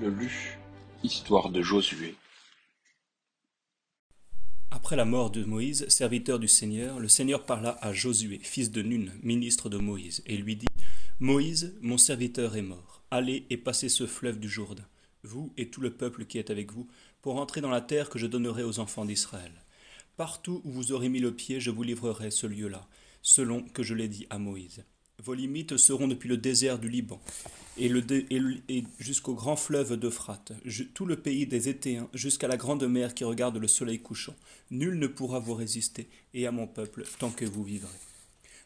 Le Lu, Histoire de Josué. Après la mort de Moïse, serviteur du Seigneur, le Seigneur parla à Josué, fils de Nun, ministre de Moïse, et lui dit Moïse, mon serviteur est mort. Allez et passez ce fleuve du Jourdain, vous et tout le peuple qui est avec vous, pour entrer dans la terre que je donnerai aux enfants d'Israël. Partout où vous aurez mis le pied, je vous livrerai ce lieu-là, selon que je l'ai dit à Moïse. Vos limites seront depuis le désert du Liban et, jusqu'au grand fleuve d'Euphrate, tout le pays des Étéens, jusqu'à la grande mer qui regarde le soleil couchant. Nul ne pourra vous résister, et à mon peuple, tant que vous vivrez.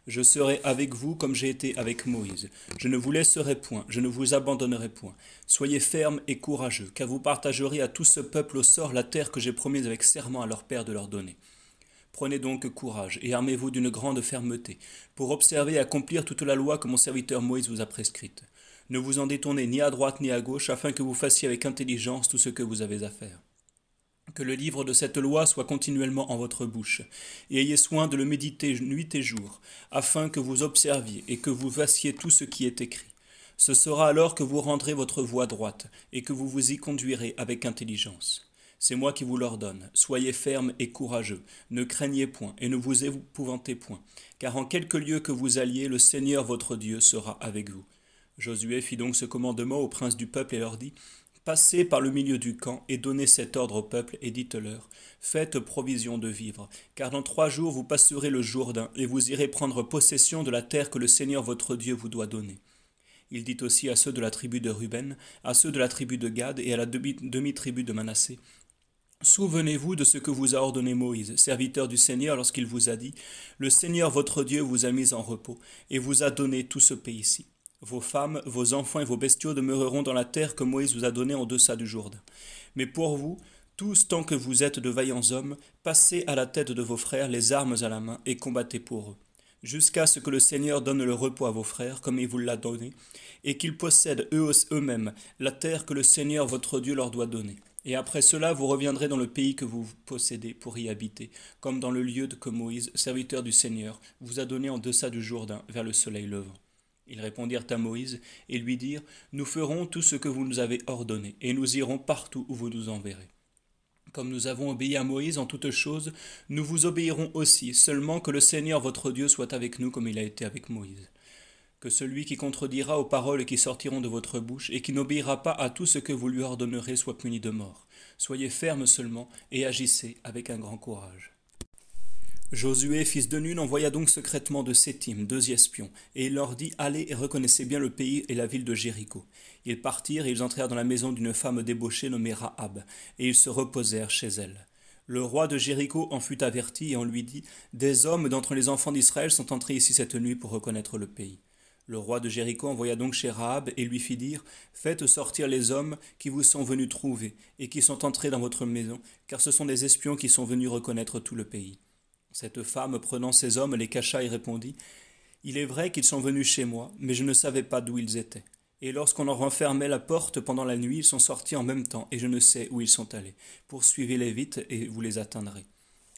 Je serai avec vous comme j'ai été avec Moïse. Je ne vous laisserai point, je ne vous abandonnerai point. Soyez fermes et courageux, car vous partagerez à tout ce peuple au sort la terre que j'ai promise avec serment à leur père de leur donner. Prenez donc courage et armez-vous d'une grande fermeté, pour observer et accomplir toute la loi que mon serviteur Moïse vous a prescrite. Ne vous en détournez ni à droite ni à gauche, afin que vous fassiez avec intelligence tout ce que vous avez à faire. Que le livre de cette loi soit continuellement en votre bouche, et ayez soin de le méditer nuit et jour, afin que vous observiez et que vous fassiez tout ce qui est écrit. Ce sera alors que vous rendrez votre voie droite, et que vous vous y conduirez avec intelligence. C'est moi qui vous l'ordonne. Soyez fermes et courageux. Ne craignez point et ne vous épouvantez point. Car en quelque lieu que vous alliez, le Seigneur votre Dieu sera avec vous. Josué fit donc ce commandement aux princes du peuple et leur dit Passez par le milieu du camp et donnez cet ordre au peuple et dites-leur Faites provision de vivre, car dans trois jours vous passerez le Jourdain et vous irez prendre possession de la terre que le Seigneur votre Dieu vous doit donner. Il dit aussi à ceux de la tribu de Ruben, à ceux de la tribu de Gad et à la demi-tribu de Manassé Souvenez-vous de ce que vous a ordonné Moïse, serviteur du Seigneur, lorsqu'il vous a dit Le Seigneur votre Dieu vous a mis en repos et vous a donné tout ce pays-ci. Vos femmes, vos enfants et vos bestiaux demeureront dans la terre que Moïse vous a donnée en deçà du Jourdain. Mais pour vous, tous tant que vous êtes de vaillants hommes, passez à la tête de vos frères les armes à la main et combattez pour eux, jusqu'à ce que le Seigneur donne le repos à vos frères, comme il vous l'a donné, et qu'ils possèdent eux eux-mêmes la terre que le Seigneur votre Dieu leur doit donner. Et après cela, vous reviendrez dans le pays que vous possédez pour y habiter, comme dans le lieu que Moïse, serviteur du Seigneur, vous a donné en deçà du Jourdain, vers le soleil levant. Ils répondirent à Moïse et lui dirent Nous ferons tout ce que vous nous avez ordonné, et nous irons partout où vous nous enverrez. Comme nous avons obéi à Moïse en toutes choses, nous vous obéirons aussi, seulement que le Seigneur votre Dieu soit avec nous comme il a été avec Moïse que celui qui contredira aux paroles qui sortiront de votre bouche, et qui n'obéira pas à tout ce que vous lui ordonnerez, soit puni de mort. Soyez fermes seulement, et agissez avec un grand courage. Josué, fils de Nun, envoya donc secrètement de Sétim deux espions, et il leur dit Allez et reconnaissez bien le pays et la ville de Jéricho. Ils partirent et ils entrèrent dans la maison d'une femme débauchée nommée Rahab, et ils se reposèrent chez elle. Le roi de Jéricho en fut averti et on lui dit Des hommes d'entre les enfants d'Israël sont entrés ici cette nuit pour reconnaître le pays. Le roi de Jéricho envoya donc chez Rahab et lui fit dire Faites sortir les hommes qui vous sont venus trouver et qui sont entrés dans votre maison, car ce sont des espions qui sont venus reconnaître tout le pays. Cette femme, prenant ces hommes, les cacha et répondit Il est vrai qu'ils sont venus chez moi, mais je ne savais pas d'où ils étaient. Et lorsqu'on en refermait la porte pendant la nuit, ils sont sortis en même temps, et je ne sais où ils sont allés. Poursuivez-les vite, et vous les atteindrez.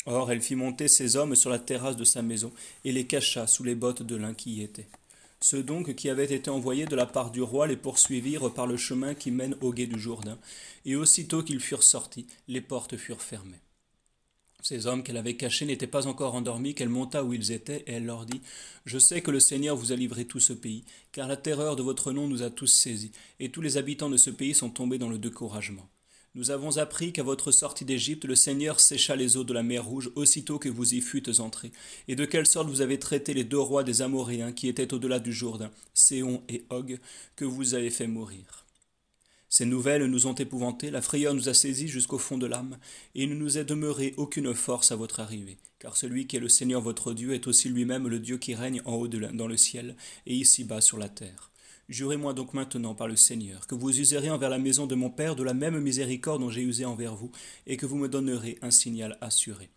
Or elle fit monter ces hommes sur la terrasse de sa maison, et les cacha sous les bottes de l'un qui y était. Ceux donc qui avaient été envoyés de la part du roi les poursuivirent par le chemin qui mène au gué du Jourdain, et aussitôt qu'ils furent sortis, les portes furent fermées. Ces hommes qu'elle avait cachés n'étaient pas encore endormis qu'elle monta où ils étaient, et elle leur dit Je sais que le Seigneur vous a livré tout ce pays, car la terreur de votre nom nous a tous saisis, et tous les habitants de ce pays sont tombés dans le découragement. Nous avons appris qu'à votre sortie d'Égypte, le Seigneur sécha les eaux de la mer Rouge aussitôt que vous y fûtes entrés, et de quelle sorte vous avez traité les deux rois des Amoréens qui étaient au-delà du Jourdain, Séon et Og, que vous avez fait mourir? Ces nouvelles nous ont épouvantés, la frayeur nous a saisis jusqu'au fond de l'âme, et il ne nous est demeuré aucune force à votre arrivée, car celui qui est le Seigneur votre Dieu est aussi lui-même le Dieu qui règne en haut dans le ciel et ici-bas sur la terre. Jurez-moi donc maintenant par le Seigneur que vous userez envers la maison de mon Père de la même miséricorde dont j'ai usé envers vous, et que vous me donnerez un signal assuré,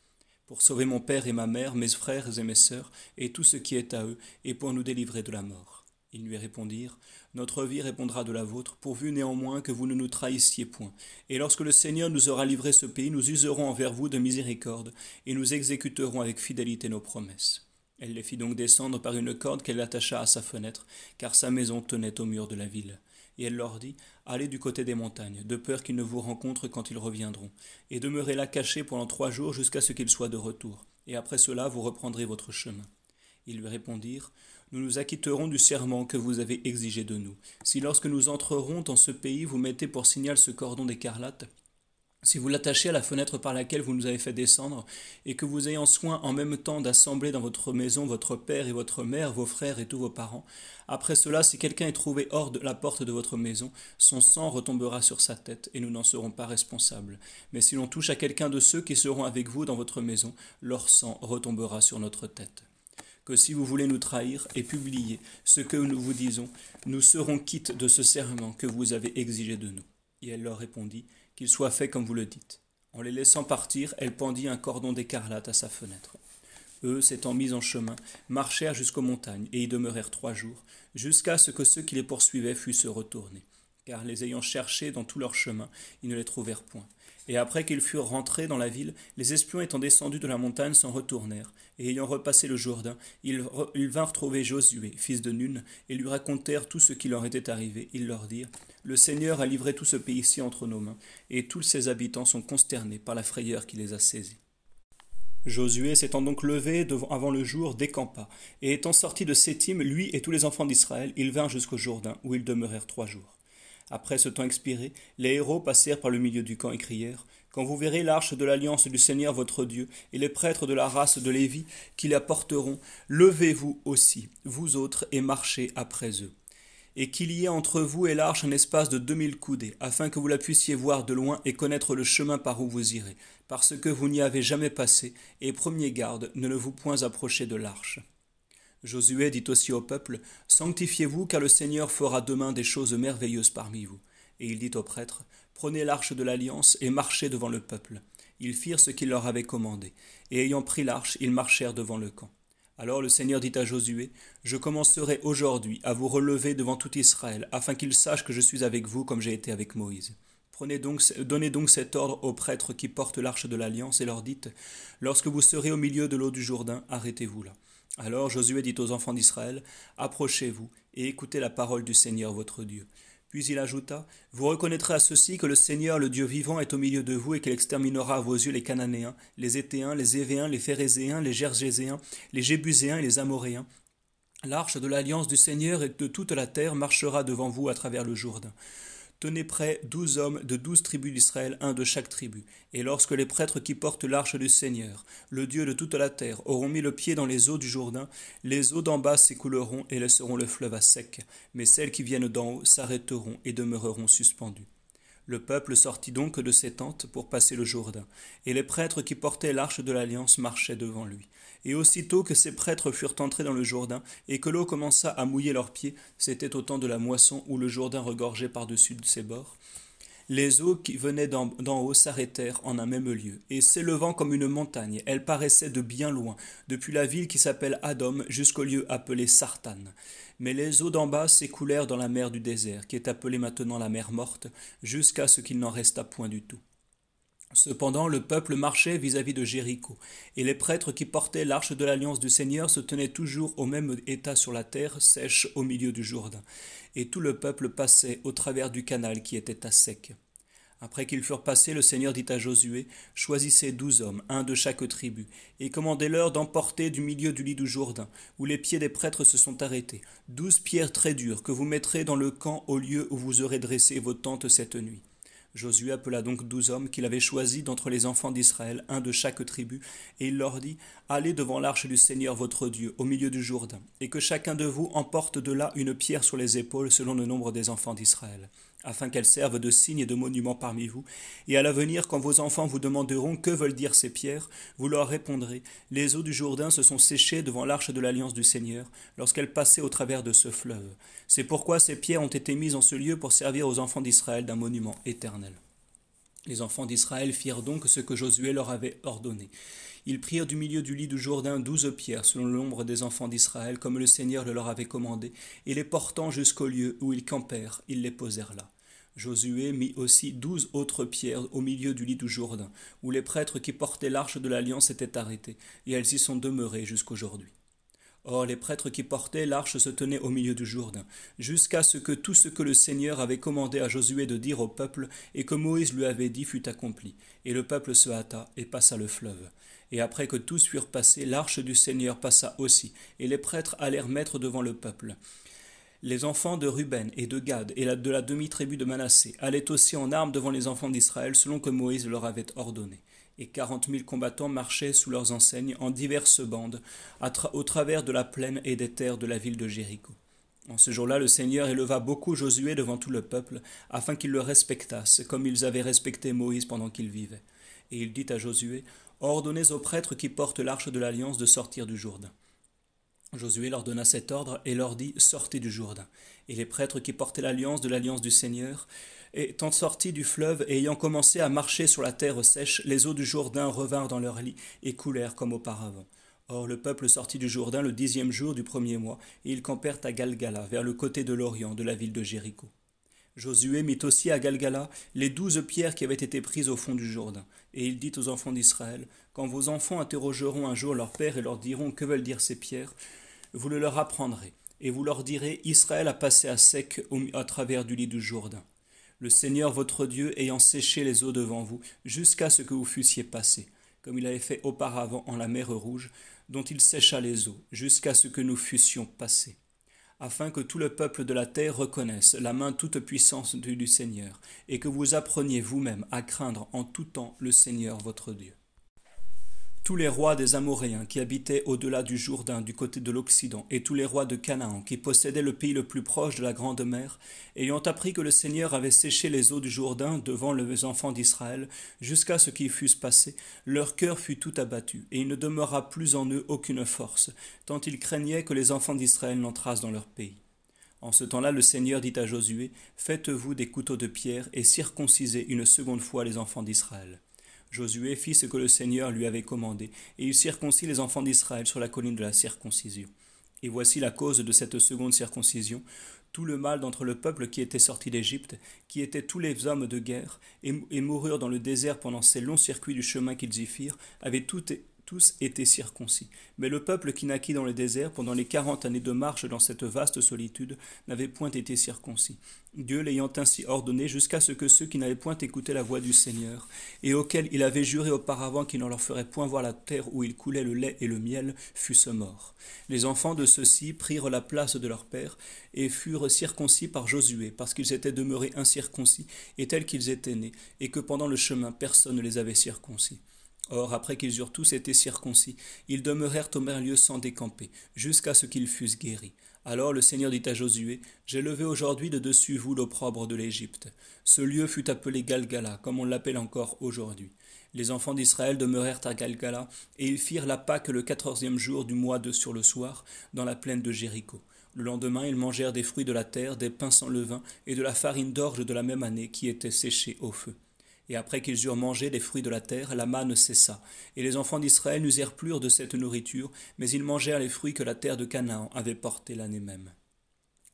pour sauver mon Père et ma mère, mes frères et mes sœurs, et tout ce qui est à eux, et pour nous délivrer de la mort. Ils lui répondirent, Notre vie répondra de la vôtre, pourvu néanmoins que vous ne nous trahissiez point. Et lorsque le Seigneur nous aura livré ce pays, nous userons envers vous de miséricorde, et nous exécuterons avec fidélité nos promesses. Elle les fit donc descendre par une corde qu'elle attacha à sa fenêtre, car sa maison tenait au mur de la ville. Et elle leur dit, Allez du côté des montagnes, de peur qu'ils ne vous rencontrent quand ils reviendront, et demeurez là cachés pendant trois jours jusqu'à ce qu'ils soient de retour, et après cela vous reprendrez votre chemin. Ils lui répondirent, Nous nous acquitterons du serment que vous avez exigé de nous. Si lorsque nous entrerons dans ce pays vous mettez pour signal ce cordon d'écarlate, si vous l'attachez à la fenêtre par laquelle vous nous avez fait descendre, et que vous ayez soin en même temps d'assembler dans votre maison votre père et votre mère, vos frères et tous vos parents, après cela, si quelqu'un est trouvé hors de la porte de votre maison, son sang retombera sur sa tête, et nous n'en serons pas responsables. Mais si l'on touche à quelqu'un de ceux qui seront avec vous dans votre maison, leur sang retombera sur notre tête. Que si vous voulez nous trahir et publier ce que nous vous disons, nous serons quittes de ce serment que vous avez exigé de nous. Et elle leur répondit, qu'il soit fait comme vous le dites. En les laissant partir, elle pendit un cordon d'écarlate à sa fenêtre. Eux, s'étant mis en chemin, marchèrent jusqu'aux montagnes et y demeurèrent trois jours, jusqu'à ce que ceux qui les poursuivaient fussent retournés. Car les ayant cherchés dans tout leur chemin, ils ne les trouvèrent point. Et après qu'ils furent rentrés dans la ville, les espions étant descendus de la montagne s'en retournèrent, et ayant repassé le Jourdain, ils, vinrent trouver Josué, fils de Nun, et lui racontèrent tout ce qui leur était arrivé. Ils leur dirent Le Seigneur a livré tout ce pays-ci entre nos mains, et tous ses habitants sont consternés par la frayeur qui les a saisis. Josué s'étant donc levé avant le jour, décampa, et étant sorti de Sétim, lui et tous les enfants d'Israël, ils vinrent jusqu'au Jourdain, où ils demeurèrent trois jours. Après ce temps expiré, les héros passèrent par le milieu du camp et crièrent Quand vous verrez l'arche de l'alliance du Seigneur votre Dieu et les prêtres de la race de Lévi qui la porteront, levez-vous aussi, vous autres, et marchez après eux. Et qu'il y ait entre vous et l'arche un espace de deux mille coudées, afin que vous la puissiez voir de loin et connaître le chemin par où vous irez, parce que vous n'y avez jamais passé, et premier garde, ne le vous point approcher de l'arche. Josué dit aussi au peuple, Sanctifiez-vous, car le Seigneur fera demain des choses merveilleuses parmi vous. Et il dit aux prêtres, Prenez l'arche de l'alliance et marchez devant le peuple. Ils firent ce qu'il leur avait commandé, et ayant pris l'arche, ils marchèrent devant le camp. Alors le Seigneur dit à Josué, Je commencerai aujourd'hui à vous relever devant tout Israël, afin qu'ils sachent que je suis avec vous comme j'ai été avec Moïse. Prenez donc, donnez donc cet ordre aux prêtres qui portent l'arche de l'alliance, et leur dites, Lorsque vous serez au milieu de l'eau du Jourdain, arrêtez-vous là. Alors Josué dit aux enfants d'Israël, Approchez-vous et écoutez la parole du Seigneur votre Dieu. Puis il ajouta, Vous reconnaîtrez à ceci que le Seigneur, le Dieu vivant, est au milieu de vous et qu'il exterminera à vos yeux les Cananéens, les Étéens, les Évéens, les Phérézéens, les Gergéséens, les Jébuséens et les Amoréens. L'arche de l'alliance du Seigneur et de toute la terre marchera devant vous à travers le Jourdain. Tenez prêt douze hommes de douze tribus d'Israël, un de chaque tribu. Et lorsque les prêtres qui portent l'arche du Seigneur, le Dieu de toute la terre, auront mis le pied dans les eaux du Jourdain, les eaux d'en bas s'écouleront et laisseront le fleuve à sec, mais celles qui viennent d'en haut s'arrêteront et demeureront suspendues. Le peuple sortit donc de ses tentes pour passer le Jourdain, et les prêtres qui portaient l'arche de l'alliance marchaient devant lui. Et aussitôt que ces prêtres furent entrés dans le Jourdain, et que l'eau commença à mouiller leurs pieds, c'était au temps de la moisson où le Jourdain regorgeait par-dessus de ses bords, les eaux qui venaient d'en haut s'arrêtèrent en un même lieu, et s'élevant comme une montagne, elles paraissaient de bien loin, depuis la ville qui s'appelle Adom jusqu'au lieu appelé Sartan. Mais les eaux d'en bas s'écoulèrent dans la mer du désert, qui est appelée maintenant la mer morte, jusqu'à ce qu'il n'en resta point du tout. Cependant le peuple marchait vis-à-vis de Jéricho, et les prêtres qui portaient l'arche de l'alliance du Seigneur se tenaient toujours au même état sur la terre sèche au milieu du Jourdain, et tout le peuple passait au travers du canal qui était à sec. Après qu'ils furent passés, le Seigneur dit à Josué, Choisissez douze hommes, un de chaque tribu, et commandez-leur d'emporter du milieu du lit du Jourdain, où les pieds des prêtres se sont arrêtés, douze pierres très dures que vous mettrez dans le camp au lieu où vous aurez dressé vos tentes cette nuit. Josué appela donc douze hommes qu'il avait choisis d'entre les enfants d'Israël, un de chaque tribu, et il leur dit Allez devant l'arche du Seigneur votre Dieu, au milieu du Jourdain, et que chacun de vous emporte de là une pierre sur les épaules selon le nombre des enfants d'Israël afin qu'elles servent de signe et de monument parmi vous. Et à l'avenir, quand vos enfants vous demanderont que veulent dire ces pierres, vous leur répondrez Les eaux du Jourdain se sont séchées devant l'arche de l'alliance du Seigneur, lorsqu'elle passait au travers de ce fleuve. C'est pourquoi ces pierres ont été mises en ce lieu pour servir aux enfants d'Israël d'un monument éternel. Les enfants d'Israël firent donc ce que Josué leur avait ordonné. Ils prirent du milieu du lit du Jourdain douze pierres, selon le nombre des enfants d'Israël, comme le Seigneur le leur avait commandé, et les portant jusqu'au lieu où ils campèrent, ils les posèrent là. Josué mit aussi douze autres pierres au milieu du lit du Jourdain, où les prêtres qui portaient l'arche de l'alliance étaient arrêtés, et elles y sont demeurées jusqu'aujourd'hui. Or les prêtres qui portaient l'arche se tenaient au milieu du Jourdain, jusqu'à ce que tout ce que le Seigneur avait commandé à Josué de dire au peuple et que Moïse lui avait dit fût accompli. Et le peuple se hâta et passa le fleuve. Et après que tous furent passés, l'arche du Seigneur passa aussi, et les prêtres allèrent mettre devant le peuple. Les enfants de Ruben et de Gad et de la demi-tribu de Manassé allaient aussi en armes devant les enfants d'Israël selon que Moïse leur avait ordonné et quarante mille combattants marchaient sous leurs enseignes en diverses bandes, au travers de la plaine et des terres de la ville de Jéricho. En ce jour-là, le Seigneur éleva beaucoup Josué devant tout le peuple, afin qu'ils le respectassent, comme ils avaient respecté Moïse pendant qu'il vivait. Et il dit à Josué, Ordonnez aux prêtres qui portent l'arche de l'alliance de sortir du Jourdain. Josué leur donna cet ordre et leur dit Sortez du Jourdain. Et les prêtres qui portaient l'alliance de l'alliance du Seigneur Étant sortis du fleuve et ayant commencé à marcher sur la terre sèche, les eaux du Jourdain revinrent dans leur lit et coulèrent comme auparavant. Or le peuple sortit du Jourdain le dixième jour du premier mois, et ils campèrent à Galgala, vers le côté de l'Orient de la ville de Jéricho. Josué mit aussi à Galgala les douze pierres qui avaient été prises au fond du Jourdain. Et il dit aux enfants d'Israël, Quand vos enfants interrogeront un jour leur père et leur diront Que veulent dire ces pierres vous le leur apprendrez, et vous leur direz Israël a passé à sec à travers du lit du Jourdain le Seigneur votre Dieu ayant séché les eaux devant vous, jusqu'à ce que vous fussiez passés, comme il avait fait auparavant en la mer Rouge, dont il sécha les eaux, jusqu'à ce que nous fussions passés, afin que tout le peuple de la terre reconnaisse la main toute puissance du Seigneur, et que vous appreniez vous-même à craindre en tout temps le Seigneur votre Dieu tous les rois des Amoréens qui habitaient au-delà du Jourdain du côté de l'Occident, et tous les rois de Canaan qui possédaient le pays le plus proche de la Grande Mer, ayant appris que le Seigneur avait séché les eaux du Jourdain devant les enfants d'Israël, jusqu'à ce qu'ils fussent passés, leur cœur fut tout abattu, et il ne demeura plus en eux aucune force, tant ils craignaient que les enfants d'Israël n'entrassent dans leur pays. En ce temps-là, le Seigneur dit à Josué, Faites-vous des couteaux de pierre et circoncisez une seconde fois les enfants d'Israël. Josué fit ce que le Seigneur lui avait commandé, et il circoncit les enfants d'Israël sur la colline de la circoncision. Et voici la cause de cette seconde circoncision, tout le mal d'entre le peuple qui était sorti d'Égypte, qui étaient tous les hommes de guerre, et, moururent dans le désert pendant ces longs circuits du chemin qu'ils y firent, avaient tout tous étaient circoncis. Mais le peuple qui naquit dans le désert pendant les quarante années de marche dans cette vaste solitude n'avait point été circoncis. Dieu l'ayant ainsi ordonné jusqu'à ce que ceux qui n'avaient point écouté la voix du Seigneur, et auxquels il avait juré auparavant qu'il ne leur ferait point voir la terre où il coulait le lait et le miel, fussent morts. Les enfants de ceux-ci prirent la place de leur père, et furent circoncis par Josué, parce qu'ils étaient demeurés incirconcis, et tels qu'ils étaient nés, et que pendant le chemin personne ne les avait circoncis. Or, après qu'ils eurent tous été circoncis, ils demeurèrent au même lieu sans décamper, jusqu'à ce qu'ils fussent guéris. Alors le Seigneur dit à Josué, J'ai levé aujourd'hui de dessus vous l'opprobre de l'Égypte. Ce lieu fut appelé Galgala, comme on l'appelle encore aujourd'hui. Les enfants d'Israël demeurèrent à Galgala, et ils firent la Pâque le quatorzième jour du mois de sur le soir, dans la plaine de Jéricho. Le lendemain, ils mangèrent des fruits de la terre, des pains sans levain, et de la farine d'orge de la même année qui était séchée au feu. Et après qu'ils eurent mangé des fruits de la terre, la manne cessa. Et les enfants d'Israël n'usèrent plus de cette nourriture, mais ils mangèrent les fruits que la terre de Canaan avait portés l'année même.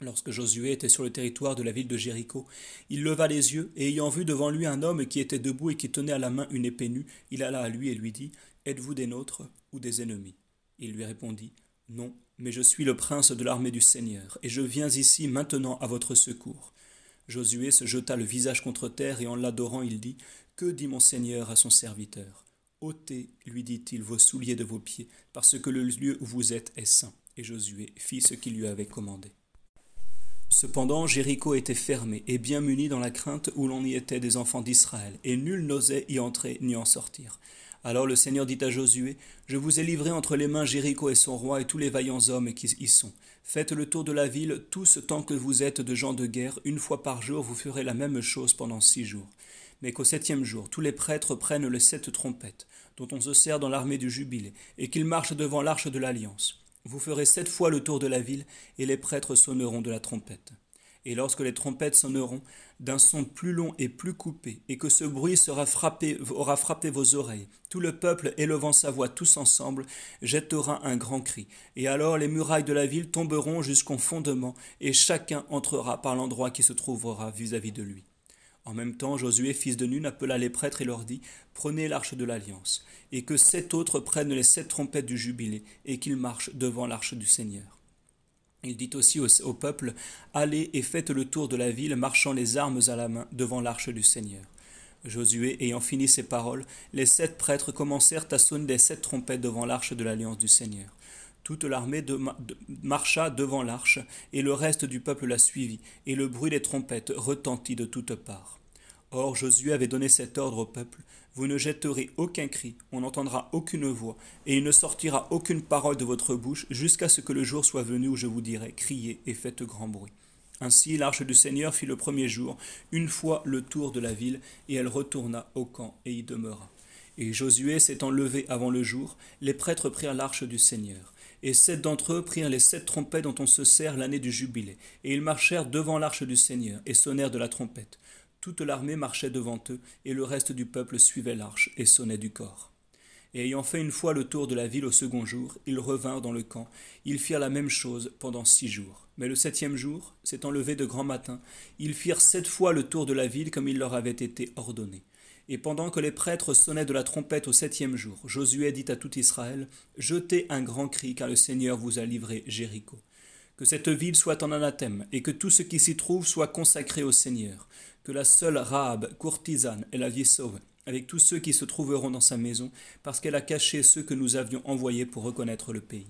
Lorsque Josué était sur le territoire de la ville de Jéricho, il leva les yeux, et ayant vu devant lui un homme qui était debout et qui tenait à la main une épée nue, il alla à lui et lui dit Êtes-vous des nôtres ou des ennemis? Il lui répondit Non, mais je suis le prince de l'armée du Seigneur, et je viens ici maintenant à votre secours. Josué se jeta le visage contre terre et en l'adorant il dit Que dit mon Seigneur à son serviteur? Ôtez, lui dit-il, vos souliers de vos pieds, parce que le lieu où vous êtes est saint. Et Josué fit ce qu'il lui avait commandé. Cependant, Jéricho était fermé et bien muni dans la crainte où l'on y était des enfants d'Israël, et nul n'osait y entrer ni en sortir. Alors le Seigneur dit à Josué, Je vous ai livré entre les mains Jéricho et son roi et tous les vaillants hommes qui y sont. Faites le tour de la ville, tous tant que vous êtes de gens de guerre, une fois par jour vous ferez la même chose pendant six jours. Mais qu'au septième jour, tous les prêtres prennent les sept trompettes, dont on se sert dans l'armée du jubilé, et qu'ils marchent devant l'arche de l'alliance. Vous ferez sept fois le tour de la ville, et les prêtres sonneront de la trompette. Et lorsque les trompettes sonneront d'un son plus long et plus coupé, et que ce bruit aura frappé vos oreilles, tout le peuple, élevant sa voix tous ensemble, jettera un grand cri. Et alors les murailles de la ville tomberont jusqu'au fondement, et chacun entrera par l'endroit qui se trouvera vis-à-vis de lui. En même temps, Josué, fils de Nun, appela les prêtres et leur dit Prenez l'arche de l'alliance, et que sept autres prennent les sept trompettes du jubilé, et qu'ils marchent devant l'arche du Seigneur. Il dit aussi au, peuple Allez et faites le tour de la ville, marchant les armes à la main devant l'arche du Seigneur. Josué ayant fini ces paroles, les sept prêtres commencèrent à sonner des sept trompettes devant l'arche de l'alliance du Seigneur. Toute l'armée marcha devant l'arche, et le reste du peuple la suivit, et le bruit des trompettes retentit de toutes parts. Or Josué avait donné cet ordre au peuple Vous ne jetterez aucun cri, on n'entendra aucune voix, et il ne sortira aucune parole de votre bouche, jusqu'à ce que le jour soit venu où je vous dirai Criez et faites grand bruit. Ainsi l'arche du Seigneur fit le premier jour une fois le tour de la ville, et elle retourna au camp et y demeura. Et Josué s'étant levé avant le jour, les prêtres prirent l'arche du Seigneur et sept d'entre eux prirent les sept trompettes dont on se sert l'année du jubilé, et ils marchèrent devant l'arche du Seigneur, et sonnèrent de la trompette. Toute l'armée marchait devant eux, et le reste du peuple suivait l'arche, et sonnait du corps. Et ayant fait une fois le tour de la ville au second jour, ils revinrent dans le camp. Ils firent la même chose pendant six jours. Mais le septième jour, s'étant levé de grand matin, ils firent sept fois le tour de la ville comme il leur avait été ordonné. Et pendant que les prêtres sonnaient de la trompette au septième jour, Josué dit à tout Israël Jetez un grand cri, car le Seigneur vous a livré Jéricho. Que cette ville soit en anathème, et que tout ce qui s'y trouve soit consacré au Seigneur. Que la seule Rahab, courtisane, et la vie sauve, avec tous ceux qui se trouveront dans sa maison, parce qu'elle a caché ceux que nous avions envoyés pour reconnaître le pays.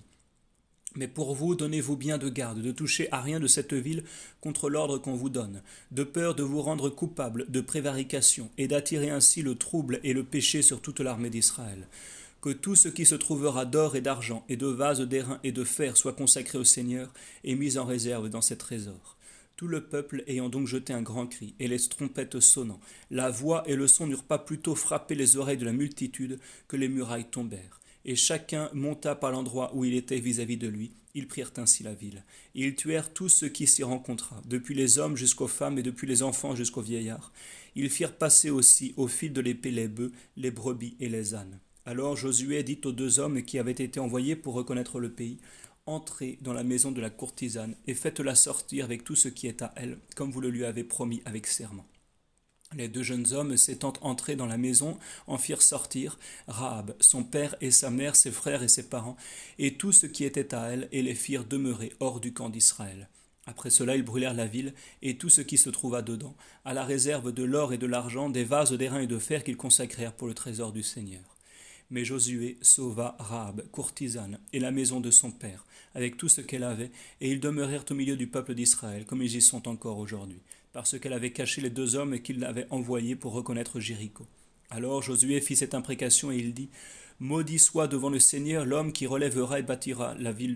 Mais pour vous, donnez-vous bien de garde de toucher à rien de cette ville contre l'ordre qu'on vous donne, de peur de vous rendre coupable de prévarication et d'attirer ainsi le trouble et le péché sur toute l'armée d'Israël. Que tout ce qui se trouvera d'or et d'argent et de vases d'airain et de fer soit consacré au Seigneur et mis en réserve dans ces trésors. Tout le peuple ayant donc jeté un grand cri, et les trompettes sonnant, la voix et le son n'eurent pas plutôt frappé les oreilles de la multitude que les murailles tombèrent et chacun monta par l'endroit où il était vis-à-vis de lui. Ils prirent ainsi la ville. ils tuèrent tous ceux qui s'y rencontra, depuis les hommes jusqu'aux femmes et depuis les enfants jusqu'aux vieillards. Ils firent passer aussi au fil de l'épée les bœufs, les brebis et les ânes. Alors Josué dit aux deux hommes qui avaient été envoyés pour reconnaître le pays, Entrez dans la maison de la courtisane et faites-la sortir avec tout ce qui est à elle, comme vous le lui avez promis avec serment. Les deux jeunes hommes s'étant entrés dans la maison en firent sortir Rahab, son père et sa mère, ses frères et ses parents, et tout ce qui était à elle, et les firent demeurer hors du camp d'Israël. Après cela, ils brûlèrent la ville et tout ce qui se trouva dedans, à la réserve de l'or et de l'argent, des vases d'airain et de fer qu'ils consacrèrent pour le trésor du Seigneur. Mais Josué sauva Rahab, courtisane, et la maison de son père, avec tout ce qu'elle avait, et ils demeurèrent au milieu du peuple d'Israël, comme ils y sont encore aujourd'hui parce qu'elle avait caché les deux hommes qu'il avait envoyés pour reconnaître Jéricho. Alors Josué fit cette imprécation et il dit Maudit soit devant le Seigneur l'homme qui relèvera et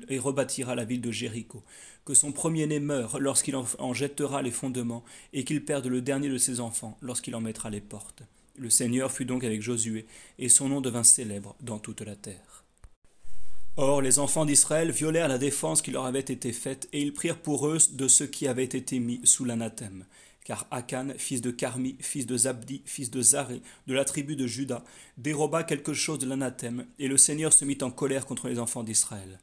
et rebâtira la ville de Jéricho. Que son premier-né meure lorsqu'il en jettera les fondements, et qu'il perde le dernier de ses enfants lorsqu'il en mettra les portes. Le Seigneur fut donc avec Josué, et son nom devint célèbre dans toute la terre. Or les enfants d'Israël violèrent la défense qui leur avait été faite, et ils prirent pour eux de ceux qui avaient été mis sous l'anathème. Car Akan, fils de Carmi, fils de Zabdi, fils de Zaré, de la tribu de Juda, déroba quelque chose de l'anathème, et le Seigneur se mit en colère contre les enfants d'Israël.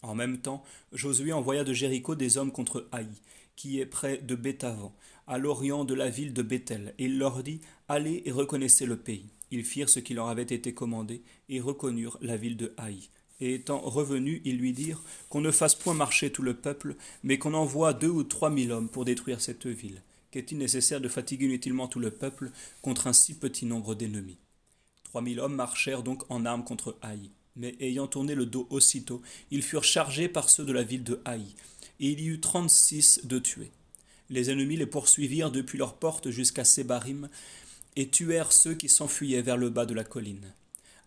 En même temps, Josué envoya de Jéricho des hommes contre Haï, qui est près de Béthavan, à l'orient de la ville de Béthel, et il leur dit Allez et reconnaissez le pays. Ils firent ce qui leur avait été commandé, et reconnurent la ville de Haï. Et étant revenus, ils lui dirent qu'on ne fasse point marcher tout le peuple, mais qu'on envoie deux ou trois mille hommes pour détruire cette ville. Qu'est-il nécessaire de fatiguer inutilement tout le peuple contre un si petit nombre d'ennemis? Trois mille hommes marchèrent donc en armes contre Haï. Mais ayant tourné le dos aussitôt, ils furent chargés par ceux de la ville de Haï, et il y eut trente-six de tués. Les ennemis les poursuivirent depuis leurs portes jusqu'à Sébarim, et tuèrent ceux qui s'enfuyaient vers le bas de la colline.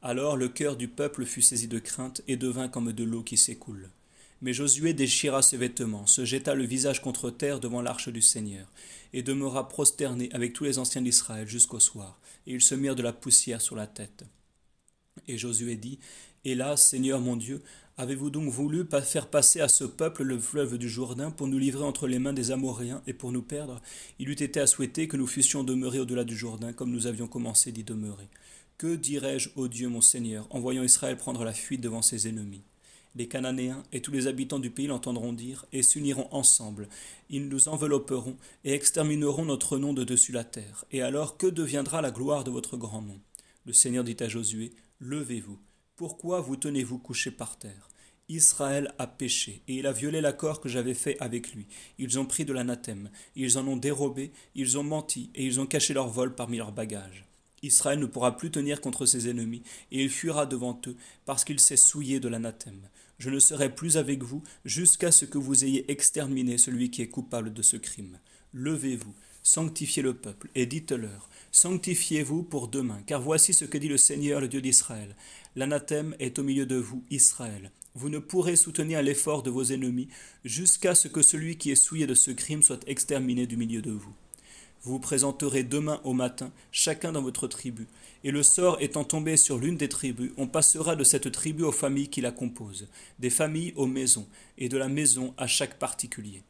Alors le cœur du peuple fut saisi de crainte et devint comme de l'eau qui s'écoule. Mais Josué déchira ses vêtements, se jeta le visage contre terre devant l'arche du Seigneur, et demeura prosterné avec tous les anciens d'Israël jusqu'au soir, et ils se mirent de la poussière sur la tête. Et Josué dit, Hélas, Seigneur mon Dieu, avez-vous donc voulu faire passer à ce peuple le fleuve du Jourdain pour nous livrer entre les mains des Amoréens et pour nous perdre? Il eût été à souhaiter que nous fussions demeurés au-delà du Jourdain, comme nous avions commencé d'y demeurer. Que dirais-je, ô Dieu mon Seigneur, en voyant Israël prendre la fuite devant ses ennemis? Les Cananéens et tous les habitants du pays l'entendront dire, et s'uniront ensemble. Ils nous envelopperont et extermineront notre nom de dessus la terre. Et alors que deviendra la gloire de votre grand nom? Le Seigneur dit à Josué, Levez-vous. Pourquoi vous tenez-vous couché par terre? Israël a péché, et il a violé l'accord que j'avais fait avec lui. Ils ont pris de l'anathème, ils en ont dérobé, ils ont menti, et ils ont caché leur vol parmi leurs bagages. Israël ne pourra plus tenir contre ses ennemis, et il fuira devant eux, parce qu'il s'est souillé de l'anathème. Je ne serai plus avec vous jusqu'à ce que vous ayez exterminé celui qui est coupable de ce crime. Levez-vous, sanctifiez le peuple, et dites-leur, Sanctifiez-vous pour demain, car voici ce que dit le Seigneur, le Dieu d'Israël. L'anathème est au milieu de vous, Israël. Vous ne pourrez soutenir l'effort de vos ennemis jusqu'à ce que celui qui est souillé de ce crime soit exterminé du milieu de vous. Vous vous présenterez demain au matin, chacun dans votre tribu, et le sort étant tombé sur l'une des tribus, on passera de cette tribu aux familles qui la composent, des familles aux maisons, et de la maison à chaque particulier.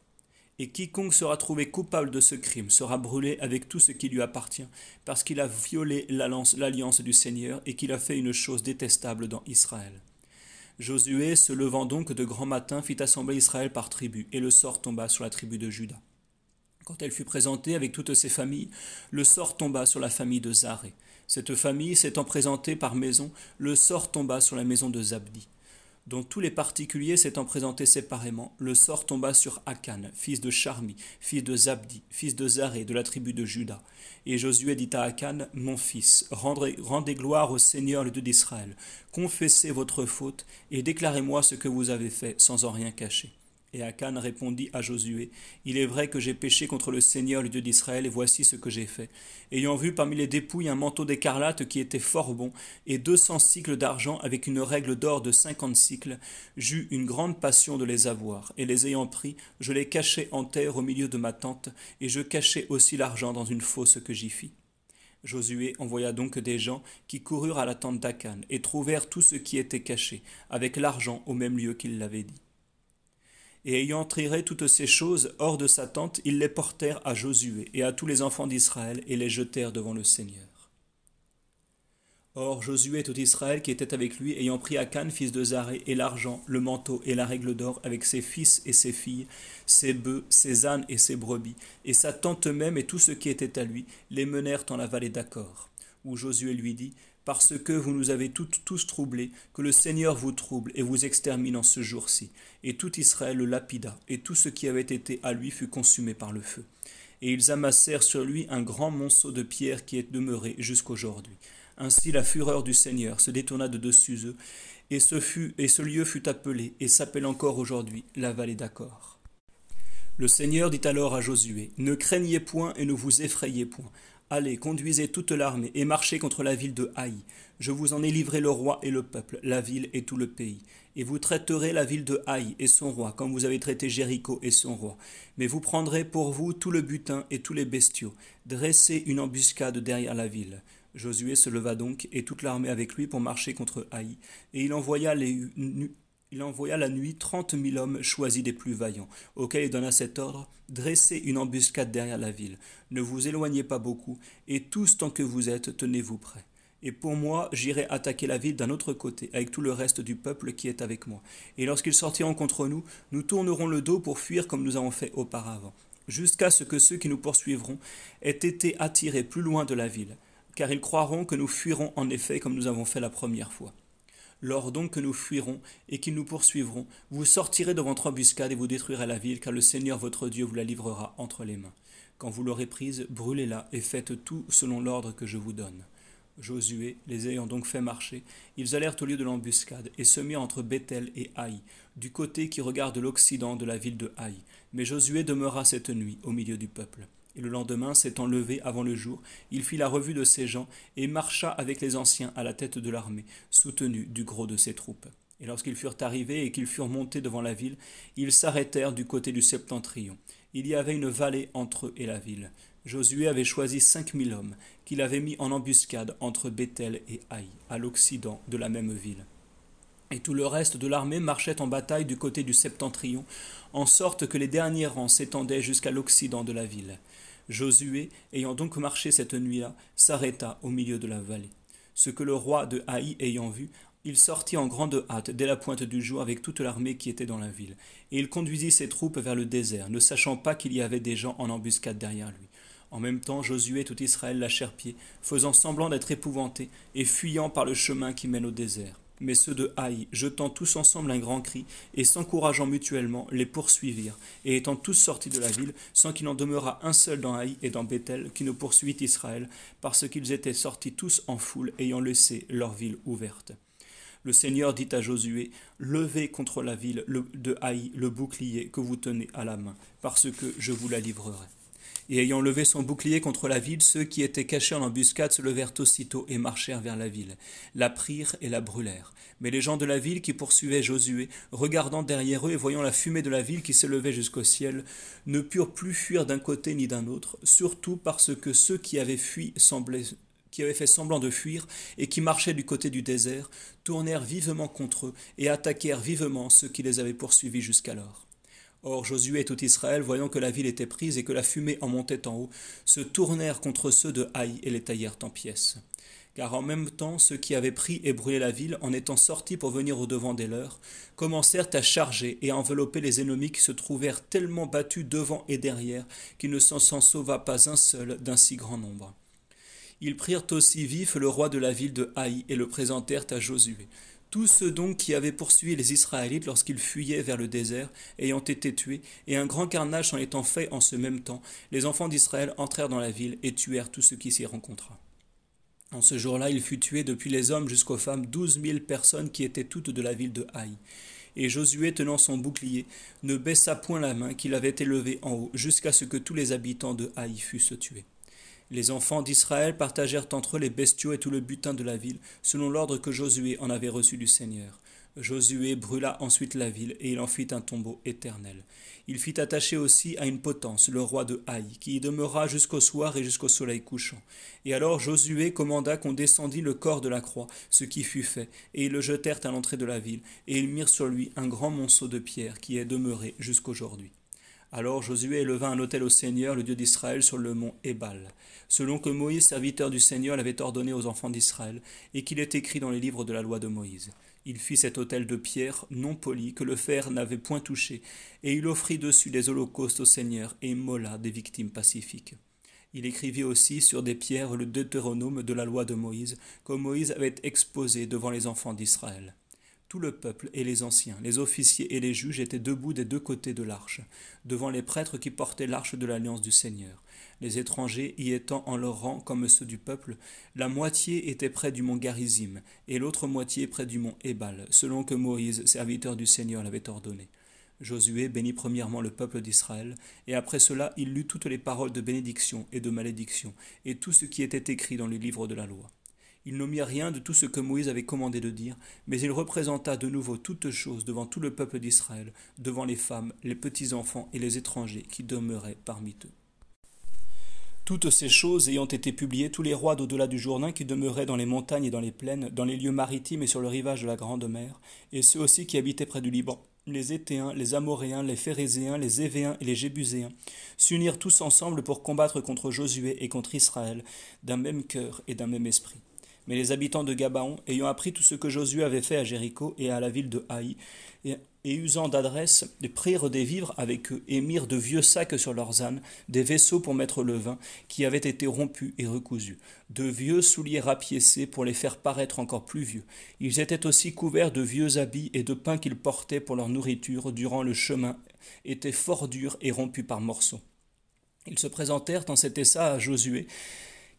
Et quiconque sera trouvé coupable de ce crime sera brûlé avec tout ce qui lui appartient, parce qu'il a violé l'alliance du Seigneur et qu'il a fait une chose détestable dans Israël. Josué, se levant donc de grand matin, fit assembler Israël par tribu, et le sort tomba sur la tribu de Juda. Quand elle fut présentée avec toutes ses familles, le sort tomba sur la famille de Zaré. Cette famille s'étant présentée par maison, le sort tomba sur la maison de Zabdi. Dont tous les particuliers s'étant présentés séparément, le sort tomba sur Akan, fils de Charmi, fils de Zabdi, fils de Zaré, de la tribu de Juda. Et Josué dit à Akan, Mon fils, rendez, rendez gloire au Seigneur le Dieu d'Israël, confessez votre faute, et déclarez-moi ce que vous avez fait, sans en rien cacher. Et Akan répondit à Josué, Il est vrai que j'ai péché contre le Seigneur, le Dieu d'Israël, et voici ce que j'ai fait. Ayant vu parmi les dépouilles un manteau d'écarlate qui était fort bon, et deux cents cycles d'argent avec une règle d'or de cinquante cycles, j'eus une grande passion de les avoir, et les ayant pris, je les cachai en terre au milieu de ma tente, et je cachai aussi l'argent dans une fosse que j'y fis. Josué envoya donc des gens qui coururent à la tente d'Akan, et trouvèrent tout ce qui était caché, avec l'argent au même lieu qu'il l'avait dit. Et ayant tiré toutes ces choses hors de sa tente, ils les portèrent à Josué et à tous les enfants d'Israël et les jetèrent devant le Seigneur. Or Josué et tout Israël qui était avec lui, ayant pris Akan, fils de Zaré, et l'argent, le manteau et la règle d'or, avec ses fils et ses filles, ses bœufs, ses ânes et ses brebis, et sa tante même et tout ce qui était à lui, les menèrent en la vallée d'Accord, où Josué lui dit parce que vous nous avez tous troublés, que le Seigneur vous trouble et vous extermine en ce jour-ci. Et tout Israël le lapida, et tout ce qui avait été à lui fut consumé par le feu. Et ils amassèrent sur lui un grand monceau de pierre qui est demeuré jusqu'aujourd'hui. Ainsi la fureur du Seigneur se détourna de dessus eux, et ce, et ce lieu fut appelé, et s'appelle encore aujourd'hui, la vallée d'Accord. Le Seigneur dit alors à Josué, Ne craignez point et ne vous effrayez point. Allez, conduisez toute l'armée et marchez contre la ville de Haï. Je vous en ai livré le roi et le peuple, la ville et tout le pays. Et vous traiterez la ville de Haï et son roi, comme vous avez traité Jéricho et son roi. Mais vous prendrez pour vous tout le butin et tous les bestiaux. Dressez une embuscade derrière la ville. Josué se leva donc, et toute l'armée avec lui, pour marcher contre Haï. Et il envoya les, il envoya la nuit trente mille hommes choisis des plus vaillants, auxquels il donna cet ordre Dressez une embuscade derrière la ville, ne vous éloignez pas beaucoup, et tous tant que vous êtes, tenez-vous prêts. Et pour moi, j'irai attaquer la ville d'un autre côté, avec tout le reste du peuple qui est avec moi. Et lorsqu'ils sortiront contre nous, nous tournerons le dos pour fuir comme nous avons fait auparavant, jusqu'à ce que ceux qui nous poursuivront aient été attirés plus loin de la ville, car ils croiront que nous fuirons en effet comme nous avons fait la première fois. Lors donc que nous fuirons et qu'ils nous poursuivront, vous sortirez de votre embuscade et vous détruirez la ville, car le Seigneur votre Dieu vous la livrera entre les mains. Quand vous l'aurez prise, brûlez-la et faites tout selon l'ordre que je vous donne. Josué, les ayant donc fait marcher, ils allèrent au lieu de l'embuscade et se mirent entre Bethel et Haï, du côté qui regarde l'occident de la ville de Haï. Mais Josué demeura cette nuit au milieu du peuple. Et le lendemain, s'étant levé avant le jour, il fit la revue de ses gens et marcha avec les anciens à la tête de l'armée, soutenu du gros de ses troupes. Et lorsqu'ils furent arrivés et qu'ils furent montés devant la ville, ils s'arrêtèrent du côté du septentrion. Il y avait une vallée entre eux et la ville. Josué avait choisi cinq mille hommes, qu'il avait mis en embuscade entre Bethel et Haï, à l'occident de la même ville et tout le reste de l'armée marchait en bataille du côté du septentrion, en sorte que les derniers rangs s'étendaient jusqu'à l'occident de la ville. Josué, ayant donc marché cette nuit-là, s'arrêta au milieu de la vallée. Ce que le roi de Haï ayant vu, Il sortit en grande hâte dès la pointe du jour avec toute l'armée qui était dans la ville, et il conduisit ses troupes vers le désert, ne sachant pas qu'il y avait des gens en embuscade derrière lui. En même temps, Josué et tout Israël lâchèrent pied, faisant semblant d'être épouvantés, et fuyant par le chemin qui mène au désert. Mais ceux de Haï, jetant tous ensemble un grand cri, et s'encourageant mutuellement, les poursuivirent, et étant tous sortis de la ville, sans qu'il en demeurât un seul dans Haï et dans Bethel qui ne poursuivit Israël, parce qu'ils étaient sortis tous en foule, ayant laissé leur ville ouverte. Le Seigneur dit à Josué, Levez contre la ville de Haï le bouclier que vous tenez à la main, parce que je vous la livrerai. Et ayant levé son bouclier contre la ville, ceux qui étaient cachés en embuscade se levèrent aussitôt et marchèrent vers la ville, la prirent et la brûlèrent. Mais les gens de la ville qui poursuivaient Josué, regardant derrière eux et voyant la fumée de la ville qui s'élevait jusqu'au ciel, ne purent plus fuir d'un côté ni d'un autre, surtout parce que ceux qui avaient fui qui avaient fait semblant de fuir et qui marchaient du côté du désert, tournèrent vivement contre eux et attaquèrent vivement ceux qui les avaient poursuivis jusqu'alors. Or Josué et tout Israël, voyant que la ville était prise et que la fumée en montait en haut, se tournèrent contre ceux de Haï et les taillèrent en pièces. Car en même temps, ceux qui avaient pris et brûlé la ville, en étant sortis pour venir au devant des leurs, commencèrent à charger et à envelopper les ennemis qui se trouvèrent tellement battus devant et derrière qu'il ne s'en sauva pas un seul d'un si grand nombre. Ils prirent aussi vif le roi de la ville de Haï et le présentèrent à Josué. Tous ceux donc qui avaient poursuivi les Israélites lorsqu'ils fuyaient vers le désert, ayant été tués, et un grand carnage en étant fait en ce même temps, les enfants d'Israël entrèrent dans la ville et tuèrent tous ceux qui s'y rencontra. En ce jour-là, il fut tué depuis les hommes jusqu'aux femmes douze mille personnes qui étaient toutes de la ville de Haï. Et Josué, tenant son bouclier, ne baissa point la main qu'il avait élevée en haut, jusqu'à ce que tous les habitants de Haï fussent tués. Les enfants d'Israël partagèrent entre eux les bestiaux et tout le butin de la ville, selon l'ordre que Josué en avait reçu du Seigneur. Josué brûla ensuite la ville, et il en fit un tombeau éternel. Il fit attacher aussi à une potence le roi de Haï, qui y demeura jusqu'au soir et jusqu'au soleil couchant. Et alors Josué commanda qu'on descendît le corps de la croix, ce qui fut fait, et ils le jetèrent à l'entrée de la ville, et ils mirent sur lui un grand monceau de pierre qui est demeuré jusqu'aujourd'hui. Alors Josué éleva un autel au Seigneur, le Dieu d'Israël, sur le mont Ébal, selon que Moïse, serviteur du Seigneur, l'avait ordonné aux enfants d'Israël, et qu'il est écrit dans les livres de la loi de Moïse. Il fit cet autel de pierre non poli, que le fer n'avait point touché, et il offrit dessus des holocaustes au Seigneur, et molla des victimes pacifiques. Il écrivit aussi sur des pierres le Deutéronome de la loi de Moïse, que Moïse avait exposé devant les enfants d'Israël. Tout le peuple et les anciens, les officiers et les juges étaient debout des deux côtés de l'arche, devant les prêtres qui portaient l'arche de l'alliance du Seigneur. Les étrangers y étant en leur rang comme ceux du peuple, la moitié était près du mont Garizim, et l'autre moitié près du mont Ébal, selon que Moïse, serviteur du Seigneur, l'avait ordonné. Josué bénit premièrement le peuple d'Israël, et après cela il lut toutes les paroles de bénédiction et de malédiction, et tout ce qui était écrit dans les livres de la loi. Il n'omit rien de tout ce que Moïse avait commandé de dire, mais il représenta de nouveau toutes choses devant tout le peuple d'Israël, devant les femmes, les petits-enfants et les étrangers qui demeuraient parmi eux. Toutes ces choses ayant été publiées, tous les rois d'au-delà du Jourdain qui demeuraient dans les montagnes et dans les plaines, dans les lieux maritimes et sur le rivage de la Grande Mer, et ceux aussi qui habitaient près du Liban, les Étéens, les Amoréens, les Phérézéens, les Évéens et les Jébuséens, s'unirent tous ensemble pour combattre contre Josué et contre Israël, d'un même cœur et d'un même esprit. Mais les habitants de Gabaon, ayant appris tout ce que Josué avait fait à Jéricho et à la ville de Haï, et, usant d'adresse, prirent des vivres avec eux et mirent de vieux sacs sur leurs ânes, des vaisseaux pour mettre le vin, qui avaient été rompus et recousus, de vieux souliers rapiécés pour les faire paraître encore plus vieux. Ils étaient aussi couverts de vieux habits et de pain qu'ils portaient pour leur nourriture durant le chemin, étaient fort durs et rompus par morceaux. Ils se présentèrent en cet essa à Josué,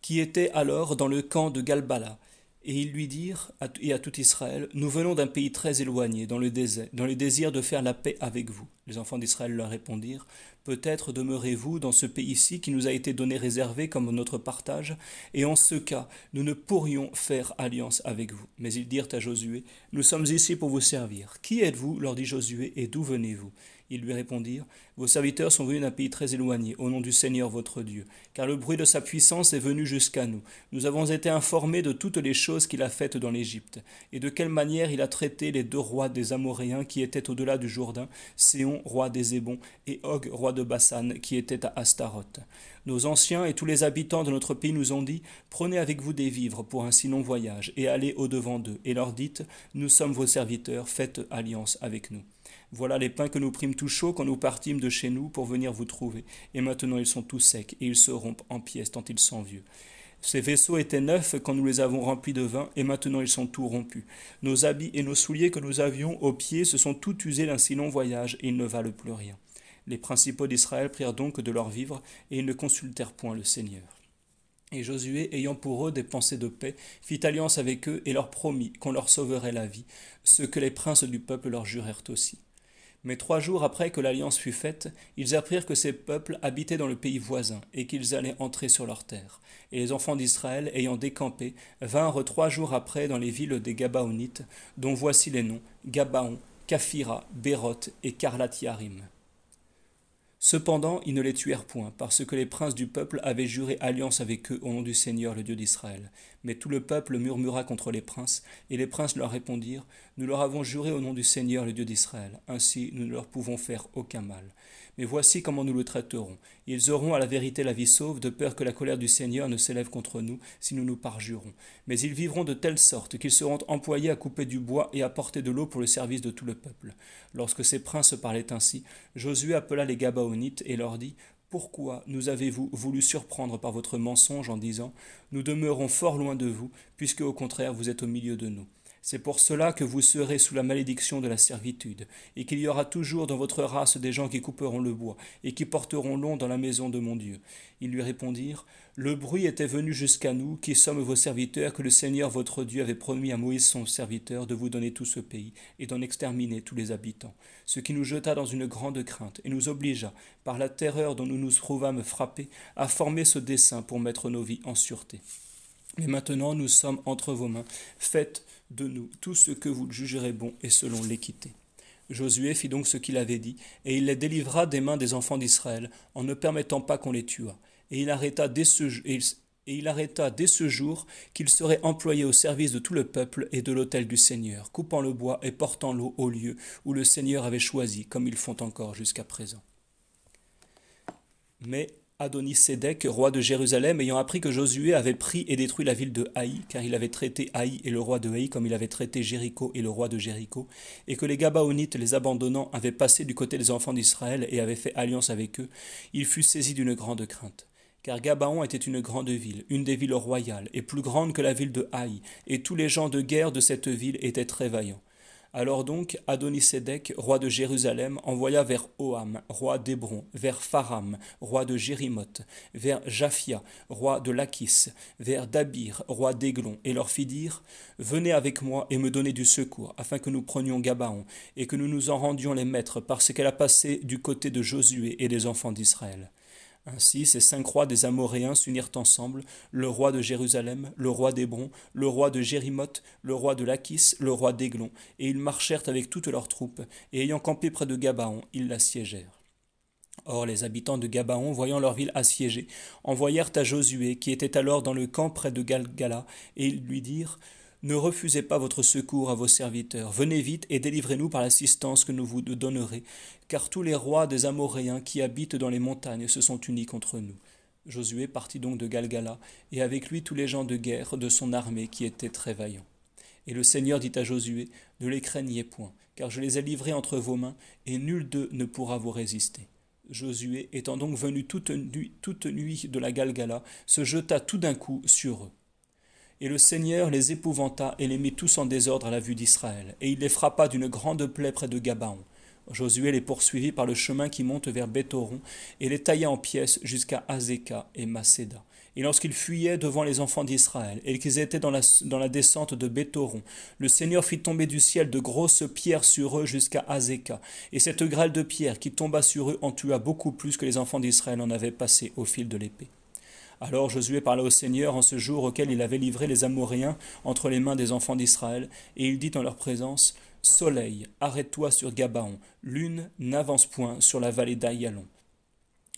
qui était alors dans le camp de Galbala. Et ils lui dirent, et à tout Israël, Nous venons d'un pays très éloigné, dans le désert, dans le désir de faire la paix avec vous. Les enfants d'Israël leur répondirent, Peut-être demeurez-vous dans ce pays-ci qui nous a été donné réservé comme notre partage, et en ce cas, nous ne pourrions faire alliance avec vous. Mais ils dirent à Josué, Nous sommes ici pour vous servir. Qui êtes-vous leur dit Josué, et d'où venez-vous? Ils lui répondirent, Vos serviteurs sont venus d'un pays très éloigné, au nom du Seigneur votre Dieu, car le bruit de sa puissance est venu jusqu'à nous. Nous avons été informés de toutes les choses qu'il a faites dans l'Égypte, et de quelle manière il a traité les deux rois des Amoréens qui étaient au-delà du Jourdain, Séon roi des Ébons, et Og, roi de Bassan, qui était à Astaroth. Nos anciens et tous les habitants de notre pays nous ont dit Prenez avec vous des vivres pour un si long voyage, et allez au-devant d'eux, et leur dites Nous sommes vos serviteurs, faites alliance avec nous. Voilà les pains que nous prîmes tout chauds quand nous partîmes de chez nous pour venir vous trouver, et maintenant ils sont tout secs, et ils se rompent en pièces tant ils sont vieux. Ces vaisseaux étaient neufs quand nous les avons remplis de vin, et maintenant ils sont tout rompus. Nos habits et nos souliers que nous avions aux pieds se sont tout usés d'un si long voyage, et ils ne valent plus rien. Les principaux d'Israël prirent donc de leurs vivres, et ils ne consultèrent point le Seigneur. Et Josué, ayant pour eux des pensées de paix, fit alliance avec eux et leur promit qu'on leur sauverait la vie, ce que les princes du peuple leur jurèrent aussi. Mais trois jours après que l'alliance fut faite, ils apprirent que ces peuples habitaient dans le pays voisin, et qu'ils allaient entrer sur leurs terres. Et les enfants d'Israël, ayant décampé, vinrent trois jours après dans les villes des Gabaonites, dont voici les noms Gabaon, Kaphira, Béroth et Karlatiarim. Cependant, ils ne les tuèrent point, parce que les princes du peuple avaient juré alliance avec eux au nom du Seigneur, le Dieu d'Israël. Mais tout le peuple murmura contre les princes, et les princes leur répondirent Nous leur avons juré au nom du Seigneur, le Dieu d'Israël. Ainsi, nous ne leur pouvons faire aucun mal. Mais voici comment nous le traiterons. Ils auront à la vérité la vie sauve, de peur que la colère du Seigneur ne s'élève contre nous, si nous nous parjurons. Mais ils vivront de telle sorte qu'ils seront employés à couper du bois et à porter de l'eau pour le service de tout le peuple. Lorsque ces princes parlaient ainsi, Josué appela les Gabaonites et leur dit pourquoi nous avez-vous voulu surprendre par votre mensonge en disant Nous demeurons fort loin de vous, puisque au contraire vous êtes au milieu de nous c'est pour cela que vous serez sous la malédiction de la servitude, et qu'il y aura toujours dans votre race des gens qui couperont le bois, et qui porteront l'eau dans la maison de mon Dieu. Ils lui répondirent, Le bruit était venu jusqu'à nous, qui sommes vos serviteurs, que le Seigneur votre Dieu avait promis à Moïse son serviteur de vous donner tout ce pays, et d'en exterminer tous les habitants, ce qui nous jeta dans une grande crainte, et nous obligea, par la terreur dont nous nous trouvâmes frappés, à former ce dessein pour mettre nos vies en sûreté. Mais maintenant nous sommes entre vos mains. Faites de nous tout ce que vous jugerez bon et selon l'équité. Josué fit donc ce qu'il avait dit, et il les délivra des mains des enfants d'Israël, en ne permettant pas qu'on les tuât. Et il arrêta dès ce, jour qu'ils seraient employés au service de tout le peuple et de l'autel du Seigneur, coupant le bois et portant l'eau au lieu où le Seigneur avait choisi, comme ils font encore jusqu'à présent. Adonisédek, roi de Jérusalem, ayant appris que Josué avait pris et détruit la ville de Haï, car il avait traité Haï et le roi de Haï comme il avait traité Jéricho et le roi de Jéricho, et que les Gabaonites, les abandonnant, avaient passé du côté des enfants d'Israël et avaient fait alliance avec eux, il fut saisi d'une grande crainte. Car Gabaon était une grande ville, une des villes royales, et plus grande que la ville de Haï, et tous les gens de guerre de cette ville étaient très vaillants. Alors donc Adonisédek, roi de Jérusalem, envoya vers Oham, roi d'Hébron, vers Pharam, roi de Jérimoth, vers Japhia, roi de Lachis, vers Dabir, roi d'Aiglon, et leur fit dire Venez avec moi et me donnez du secours, afin que nous prenions Gabaon, et que nous nous en rendions les maîtres, parce qu'elle a passé du côté de Josué et des enfants d'Israël. Ainsi, ces cinq rois des Amoréens s'unirent ensemble, le roi de Jérusalem, le roi d'Hébron, le roi de Jérimoth, le roi de Lachis, le roi d'Aiglon, et ils marchèrent avec toutes leurs troupes, et ayant campé près de Gabaon, ils l'assiégèrent. Or les habitants de Gabaon, voyant leur ville assiégée, envoyèrent à Josué, qui était alors dans le camp près de Galgala, et ils lui dirent ne refusez pas votre secours à vos serviteurs. Venez vite et délivrez-nous par l'assistance que nous vous donnerez, car tous les rois des Amoréens qui habitent dans les montagnes se sont unis contre nous. Josué partit donc de Galgala, et avec lui tous les gens de guerre de son armée qui étaient très vaillants. Et le Seigneur dit à Josué, Ne les craignez point, car je les ai livrés entre vos mains, et nul d'eux ne pourra vous résister. Josué, étant donc venu toute nuit, de la Galgala, se jeta tout d'un coup sur eux. Et le Seigneur les épouvanta et les mit tous en désordre à la vue d'Israël. Et il les frappa d'une grande plaie près de Gabaon. Josué les poursuivit par le chemin qui monte vers Bethoron et les tailla en pièces jusqu'à Azeka et Macéda. Et lorsqu'ils fuyaient devant les enfants d'Israël et qu'ils étaient dans la, descente de Bethoron, le Seigneur fit tomber du ciel de grosses pierres sur eux jusqu'à Azeka. Et cette grêle de pierres qui tomba sur eux en tua beaucoup plus que les enfants d'Israël en avaient passé au fil de l'épée. Alors Josué parla au Seigneur en ce jour auquel il avait livré les Amoréens entre les mains des enfants d'Israël, et il dit en leur présence Soleil, arrête-toi sur Gabaon, lune, n'avance point sur la vallée d'Aïalon.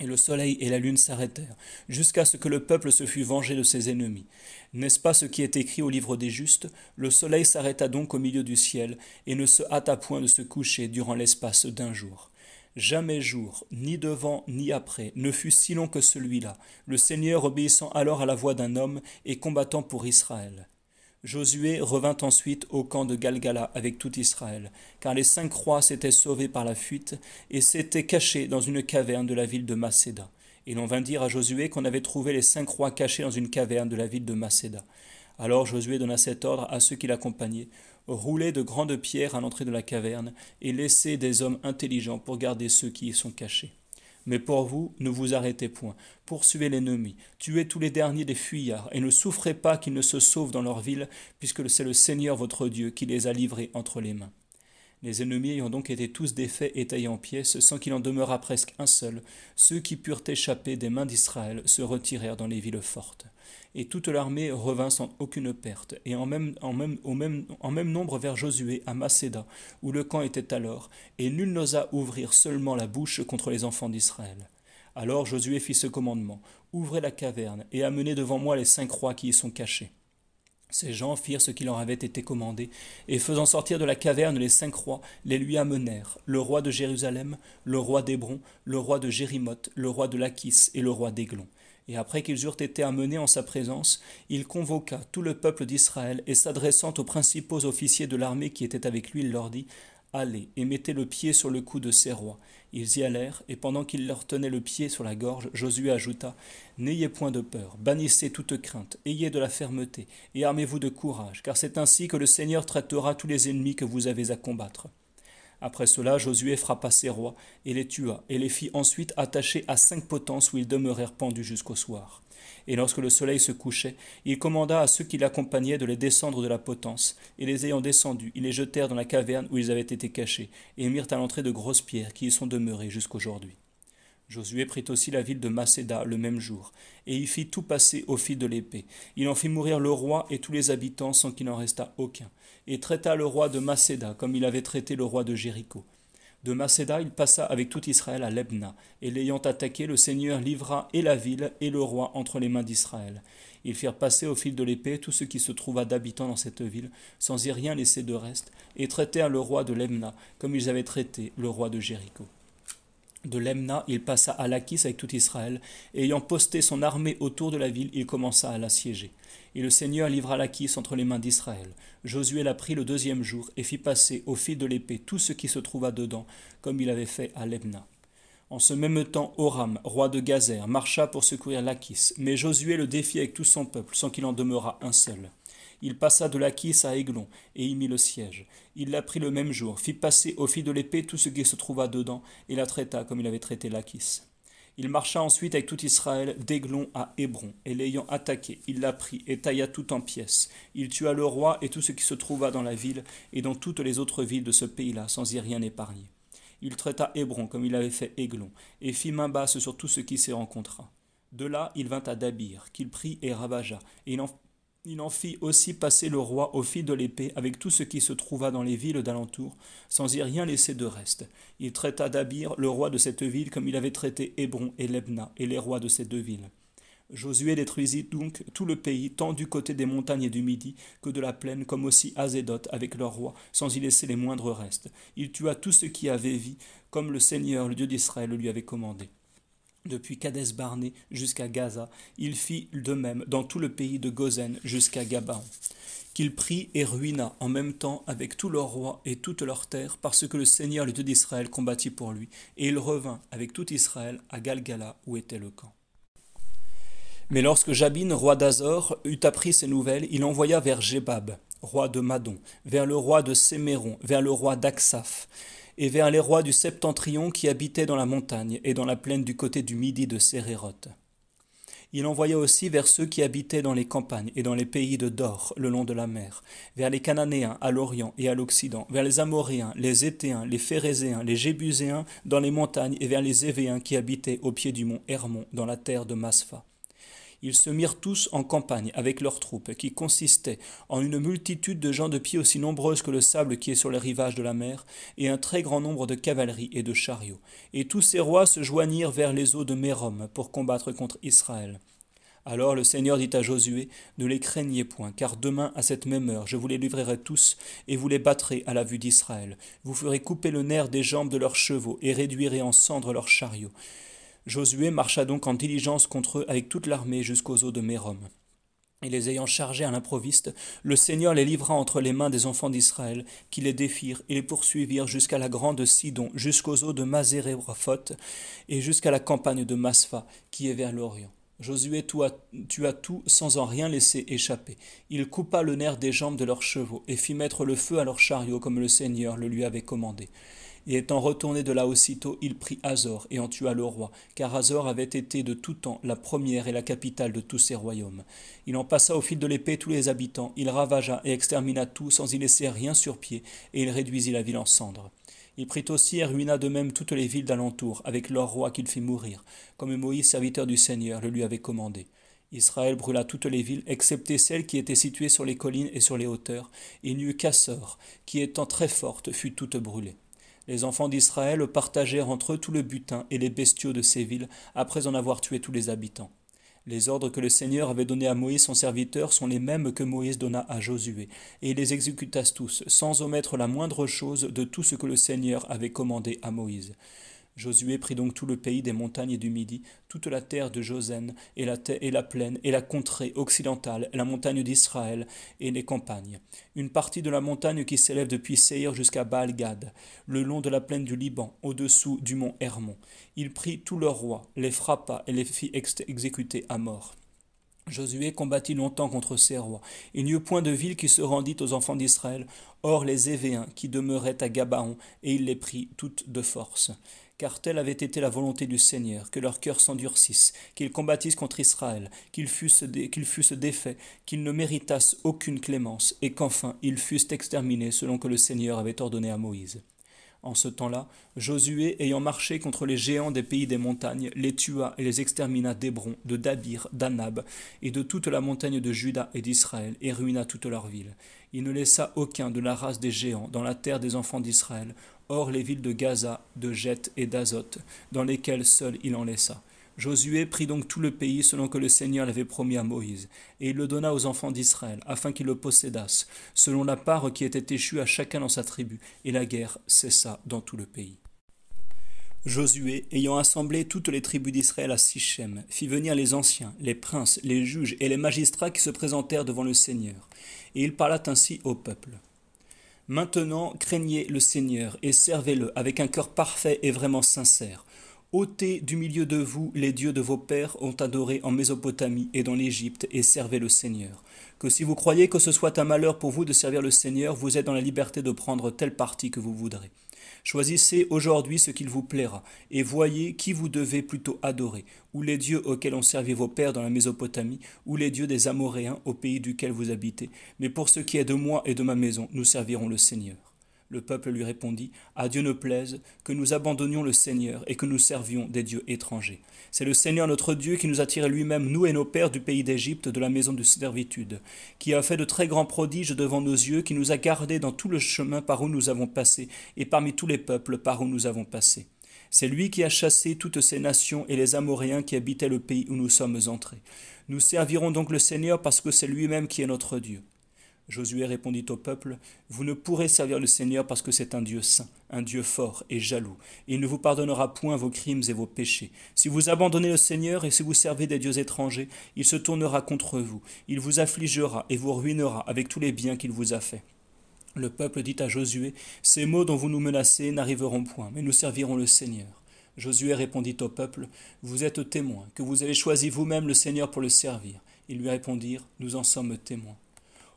Et le soleil et la lune s'arrêtèrent, jusqu'à ce que le peuple se fût vengé de ses ennemis. N'est-ce pas ce qui est écrit au livre des justes? Le soleil s'arrêta donc au milieu du ciel, et ne se hâta point de se coucher durant l'espace d'un jour. Jamais jour, ni devant ni après, ne fut si long que celui-là, le Seigneur obéissant alors à la voix d'un homme et combattant pour Israël. Josué revint ensuite au camp de Galgala avec tout Israël, car les cinq rois s'étaient sauvés par la fuite et s'étaient cachés dans une caverne de la ville de Macéda. Et l'on vint dire à Josué qu'on avait trouvé les cinq rois cachés dans une caverne de la ville de Macéda. Alors Josué donna cet ordre à ceux qui l'accompagnaient roulez de grandes pierres à l'entrée de la caverne et laissez des hommes intelligents pour garder ceux qui y sont cachés. Mais pour vous, ne vous arrêtez point, poursuivez l'ennemi, tuez tous les derniers des fuyards, et ne souffrez pas qu'ils ne se sauvent dans leur ville, puisque c'est le Seigneur votre Dieu qui les a livrés entre les mains. Les ennemis ayant donc été tous défaits et taillés en pièces, sans qu'il en demeurât presque un seul, ceux qui purent échapper des mains d'Israël se retirèrent dans les villes fortes. Et toute l'armée revint sans aucune perte, et en même, en même, nombre vers Josué à Macéda, où le camp était alors, et nul n'osa ouvrir seulement la bouche contre les enfants d'Israël. Alors Josué fit ce commandement Ouvrez la caverne, et amenez devant moi les cinq rois qui y sont cachés. Ces gens firent ce qui leur avait été commandé, et faisant sortir de la caverne les cinq rois, les lui amenèrent, le roi de Jérusalem, le roi d'Hébron, le roi de Jérimoth, le roi de Lachis et le roi d'Aiglon. Et après qu'ils eurent été amenés en sa présence, il convoqua tout le peuple d'Israël, et s'adressant aux principaux officiers de l'armée qui étaient avec lui, il leur dit Allez et mettez le pied sur le cou de ces rois. Ils y allèrent, et pendant qu'ils leur tenaient le pied sur la gorge, Josué ajouta N'ayez point de peur, bannissez toute crainte, ayez de la fermeté, et armez-vous de courage, car c'est ainsi que le Seigneur traitera tous les ennemis que vous avez à combattre. Après cela, Josué frappa ses rois, et les tua, et les fit ensuite attacher à cinq potences où ils demeurèrent pendus jusqu'au soir. Et lorsque le soleil se couchait, il commanda à ceux qui l'accompagnaient de les descendre de la potence, et les ayant descendus, ils les jetèrent dans la caverne où ils avaient été cachés, et mirent à l'entrée de grosses pierres qui y sont demeurées jusqu'aujourd'hui. Josué prit aussi la ville de Macéda le même jour, et y fit tout passer au fil de l'épée. Il en fit mourir le roi et tous les habitants sans qu'il n'en restât aucun, et traita le roi de Macéda comme il avait traité le roi de Jéricho. De Macéda, il passa avec tout Israël à Lebna, et l'ayant attaqué, le Seigneur livra et la ville et le roi entre les mains d'Israël. Ils firent passer au fil de l'épée tout ce qui se trouva d'habitants dans cette ville, sans y rien laisser de reste, et traitèrent le roi de Lebna comme ils avaient traité le roi de Jéricho. De Lemna, il passa à Lachis avec tout Israël, et ayant posté son armée autour de la ville, il commença à l'assiéger. Et le Seigneur livra Lachis entre les mains d'Israël. Josué la prit le deuxième jour, et fit passer au fil de l'épée tout ce qui se trouva dedans, comme il avait fait à Lemna. En ce même temps, Oram, roi de Gazer, marcha pour secourir Lachis, mais Josué le défia avec tout son peuple, sans qu'il en demeurât un seul. Il passa de Lachis à Aiglon, et y mit le siège. Il la prit le même jour, fit passer au fil de l'épée tout ce qui se trouva dedans, et la traita comme il avait traité Lachis. Il marcha ensuite avec tout Israël d'Aiglon à Hébron, et l'ayant attaqué, il la prit et tailla tout en pièces. Il tua le roi et tout ce qui se trouva dans la ville et dans toutes les autres villes de ce pays-là, sans y rien épargner. Il traita Hébron comme il avait fait Aiglon, et fit main basse sur tout ce qui s'y rencontra. De là, il vint à Dabir, qu'il prit et ravagea, et il en il en fit aussi passer le roi au fil de l'épée avec tout ce qui se trouva dans les villes d'alentour, sans y rien laisser de reste. Il traita d'Abir, le roi de cette ville, comme il avait traité Hébron et Lebna, et les rois de ces deux villes. Josué détruisit donc tout le pays, tant du côté des montagnes et du Midi que de la plaine, comme aussi Azédoth avec leurs rois, sans y laisser les moindres restes. Il tua tout ce qui avait vie, comme le Seigneur, le Dieu d'Israël, lui avait commandé depuis Kadès Barnée jusqu'à Gaza, il fit de même dans tout le pays de Gozen jusqu'à Gabaon, qu'il prit et ruina en même temps avec tous leurs rois et toutes leurs terres, parce que le Seigneur le Dieu d'Israël combattit pour lui, et il revint avec tout Israël à Galgala où était le camp. Mais lorsque Jabin, roi d'Azor, eut appris ces nouvelles, il envoya vers Jébab, roi de Madon, vers le roi de Séméron, vers le roi d'Aksaph, et vers les rois du septentrion qui habitaient dans la montagne et dans la plaine du côté du midi de Séréroth. Il envoya aussi vers ceux qui habitaient dans les campagnes et dans les pays de Dor, le long de la mer, vers les Cananéens à l'Orient et à l'Occident, vers les Amoréens, les Étéens, les Phérézéens, les Jébuséens dans les montagnes et vers les Évéens qui habitaient au pied du mont Hermon dans la terre de Maspha. Ils se mirent tous en campagne avec leurs troupes, qui consistaient en une multitude de gens de pied aussi nombreuses que le sable qui est sur les rivages de la mer, et un très grand nombre de cavaleries et de chariots. Et tous ces rois se joignirent vers les eaux de Mérom pour combattre contre Israël. Alors le Seigneur dit à Josué, Ne les craignez point, car demain à cette même heure je vous les livrerai tous, et vous les battrez à la vue d'Israël. Vous ferez couper le nerf des jambes de leurs chevaux, et réduirez en cendres leurs chariots. Josué marcha donc en diligence contre eux avec toute l'armée jusqu'aux eaux de Mérom. Et les ayant chargés à l'improviste, le Seigneur les livra entre les mains des enfants d'Israël, qui les défirent et les poursuivirent jusqu'à la grande Sidon, jusqu'aux eaux de Mazérébraphoth, et jusqu'à la campagne de Maspha, qui est vers l'Orient. Josué tua tout sans en rien laisser échapper. Il coupa le nerf des jambes de leurs chevaux et fit mettre le feu à leurs chariots comme le Seigneur le lui avait commandé. Et étant retourné de là aussitôt, il prit Azor et en tua le roi, car Azor avait été de tout temps la première et la capitale de tous ses royaumes. Il en passa au fil de l'épée tous les habitants, il ravagea et extermina tout sans y laisser rien sur pied, et il réduisit la ville en cendres. Il prit aussi et ruina de même toutes les villes d'alentour, avec leurs rois qu'il fit mourir, comme Moïse, serviteur du Seigneur, le lui avait commandé. Israël brûla toutes les villes, excepté celles qui étaient situées sur les collines et sur les hauteurs, et il n'y eut qu'Assor, qui étant très forte, fut toute brûlée. Les enfants d'Israël partagèrent entre eux tout le butin et les bestiaux de ces villes, après en avoir tué tous les habitants. Les ordres que le Seigneur avait donnés à Moïse son serviteur sont les mêmes que Moïse donna à Josué, et il les exécuta tous, sans omettre la moindre chose de tout ce que le Seigneur avait commandé à Moïse. Josué prit donc tout le pays des montagnes et du Midi, toute la terre de Josène, et la, et la plaine, et la contrée occidentale, la montagne d'Israël, et les campagnes. Une partie de la montagne qui s'élève depuis Seir jusqu'à Baal-Gad, le long de la plaine du Liban, au-dessous du mont Hermon. Il prit tous leurs rois, les frappa et les fit exécuter à mort. Josué combattit longtemps contre ces rois. Il n'y eut point de ville qui se rendit aux enfants d'Israël, hors les Évéens qui demeuraient à Gabaon, et il les prit toutes de force car telle avait été la volonté du Seigneur, que leur cœur s'endurcisse, qu'ils combattissent contre Israël, qu'ils fussent, fussent défaits, qu'ils ne méritassent aucune clémence, et qu'enfin ils fussent exterminés selon que le Seigneur avait ordonné à Moïse. En ce temps-là, Josué, ayant marché contre les géants des pays des montagnes, les tua et les extermina d'Hébron, de Dabir, d'Anab, et de toute la montagne de Juda et d'Israël, et ruina toute leur ville. Il ne laissa aucun de la race des géants dans la terre des enfants d'Israël, hors les villes de Gaza, de Jet et d'Azote, dans lesquelles seul il en laissa. Josué prit donc tout le pays selon que le Seigneur l'avait promis à Moïse, et il le donna aux enfants d'Israël, afin qu'ils le possédassent, selon la part qui était échue à chacun dans sa tribu, et la guerre cessa dans tout le pays. Josué, ayant assemblé toutes les tribus d'Israël à Sichem, fit venir les anciens, les princes, les juges et les magistrats qui se présentèrent devant le Seigneur, et il parla ainsi au peuple. Maintenant, craignez le Seigneur et servez-le avec un cœur parfait et vraiment sincère. ôtez du milieu de vous les dieux de vos pères ont adoré en Mésopotamie et dans l'Égypte et servez le Seigneur. Que si vous croyez que ce soit un malheur pour vous de servir le Seigneur, vous êtes dans la liberté de prendre tel parti que vous voudrez. Choisissez aujourd'hui ce qu'il vous plaira, et voyez qui vous devez plutôt adorer, ou les dieux auxquels ont servi vos pères dans la Mésopotamie, ou les dieux des Amoréens au pays duquel vous habitez. Mais pour ce qui est de moi et de ma maison, nous servirons le Seigneur. Le peuple lui répondit, À Dieu ne plaise que nous abandonnions le Seigneur et que nous servions des dieux étrangers. C'est le Seigneur notre Dieu qui nous a tirés lui-même, nous et nos pères, du pays d'Égypte, de la maison de servitude, qui a fait de très grands prodiges devant nos yeux, qui nous a gardés dans tout le chemin par où nous avons passé, et parmi tous les peuples par où nous avons passé. C'est lui qui a chassé toutes ces nations et les Amoréens qui habitaient le pays où nous sommes entrés. Nous servirons donc le Seigneur parce que c'est lui-même qui est notre Dieu. Josué répondit au peuple, Vous ne pourrez servir le Seigneur parce que c'est un Dieu saint, un Dieu fort et jaloux, il ne vous pardonnera point vos crimes et vos péchés. Si vous abandonnez le Seigneur et si vous servez des dieux étrangers, il se tournera contre vous, il vous affligera et vous ruinera avec tous les biens qu'il vous a faits. Le peuple dit à Josué, Ces mots dont vous nous menacez n'arriveront point, mais nous servirons le Seigneur. Josué répondit au peuple, Vous êtes témoins, que vous avez choisi vous-même le Seigneur pour le servir. Ils lui répondirent, Nous en sommes témoins.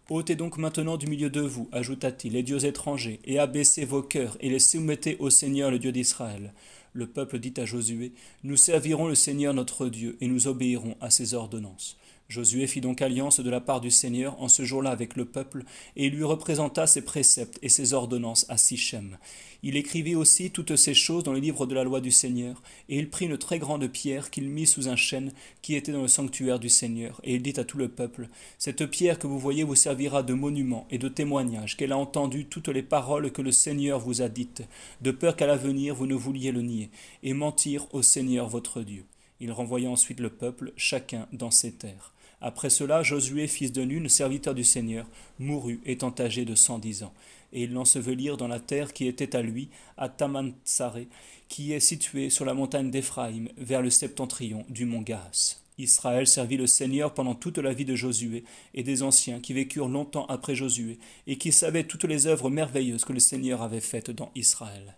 Ôtez donc maintenant du milieu de vous, ajouta-t-il, les dieux étrangers, et abaissez vos cœurs, et les soumettez au Seigneur le Dieu d'Israël. Le peuple dit à Josué, Nous servirons le Seigneur notre Dieu, et nous obéirons à ses ordonnances. Josué fit donc alliance de la part du Seigneur en ce jour-là avec le peuple, et il lui représenta ses préceptes et ses ordonnances à Sichem. Il écrivit aussi toutes ces choses dans le livre de la loi du Seigneur, et il prit une très grande pierre qu'il mit sous un chêne qui était dans le sanctuaire du Seigneur, et il dit à tout le peuple, Cette pierre que vous voyez vous servira de monument et de témoignage qu'elle a entendu toutes les paroles que le Seigneur vous a dites, de peur qu'à l'avenir vous ne vouliez le nier, et mentir au Seigneur votre Dieu. Il renvoya ensuite le peuple, chacun dans ses terres. Après cela, Josué, fils de Nun, serviteur du Seigneur, mourut, étant âgé de cent dix ans. Et ils l'ensevelirent dans la terre qui était à lui, à Tamantsaré, qui est située sur la montagne d'Éphraïm, vers le septentrion du mont Gaas. Israël servit le Seigneur pendant toute la vie de Josué et des anciens qui vécurent longtemps après Josué et qui savaient toutes les œuvres merveilleuses que le Seigneur avait faites dans Israël.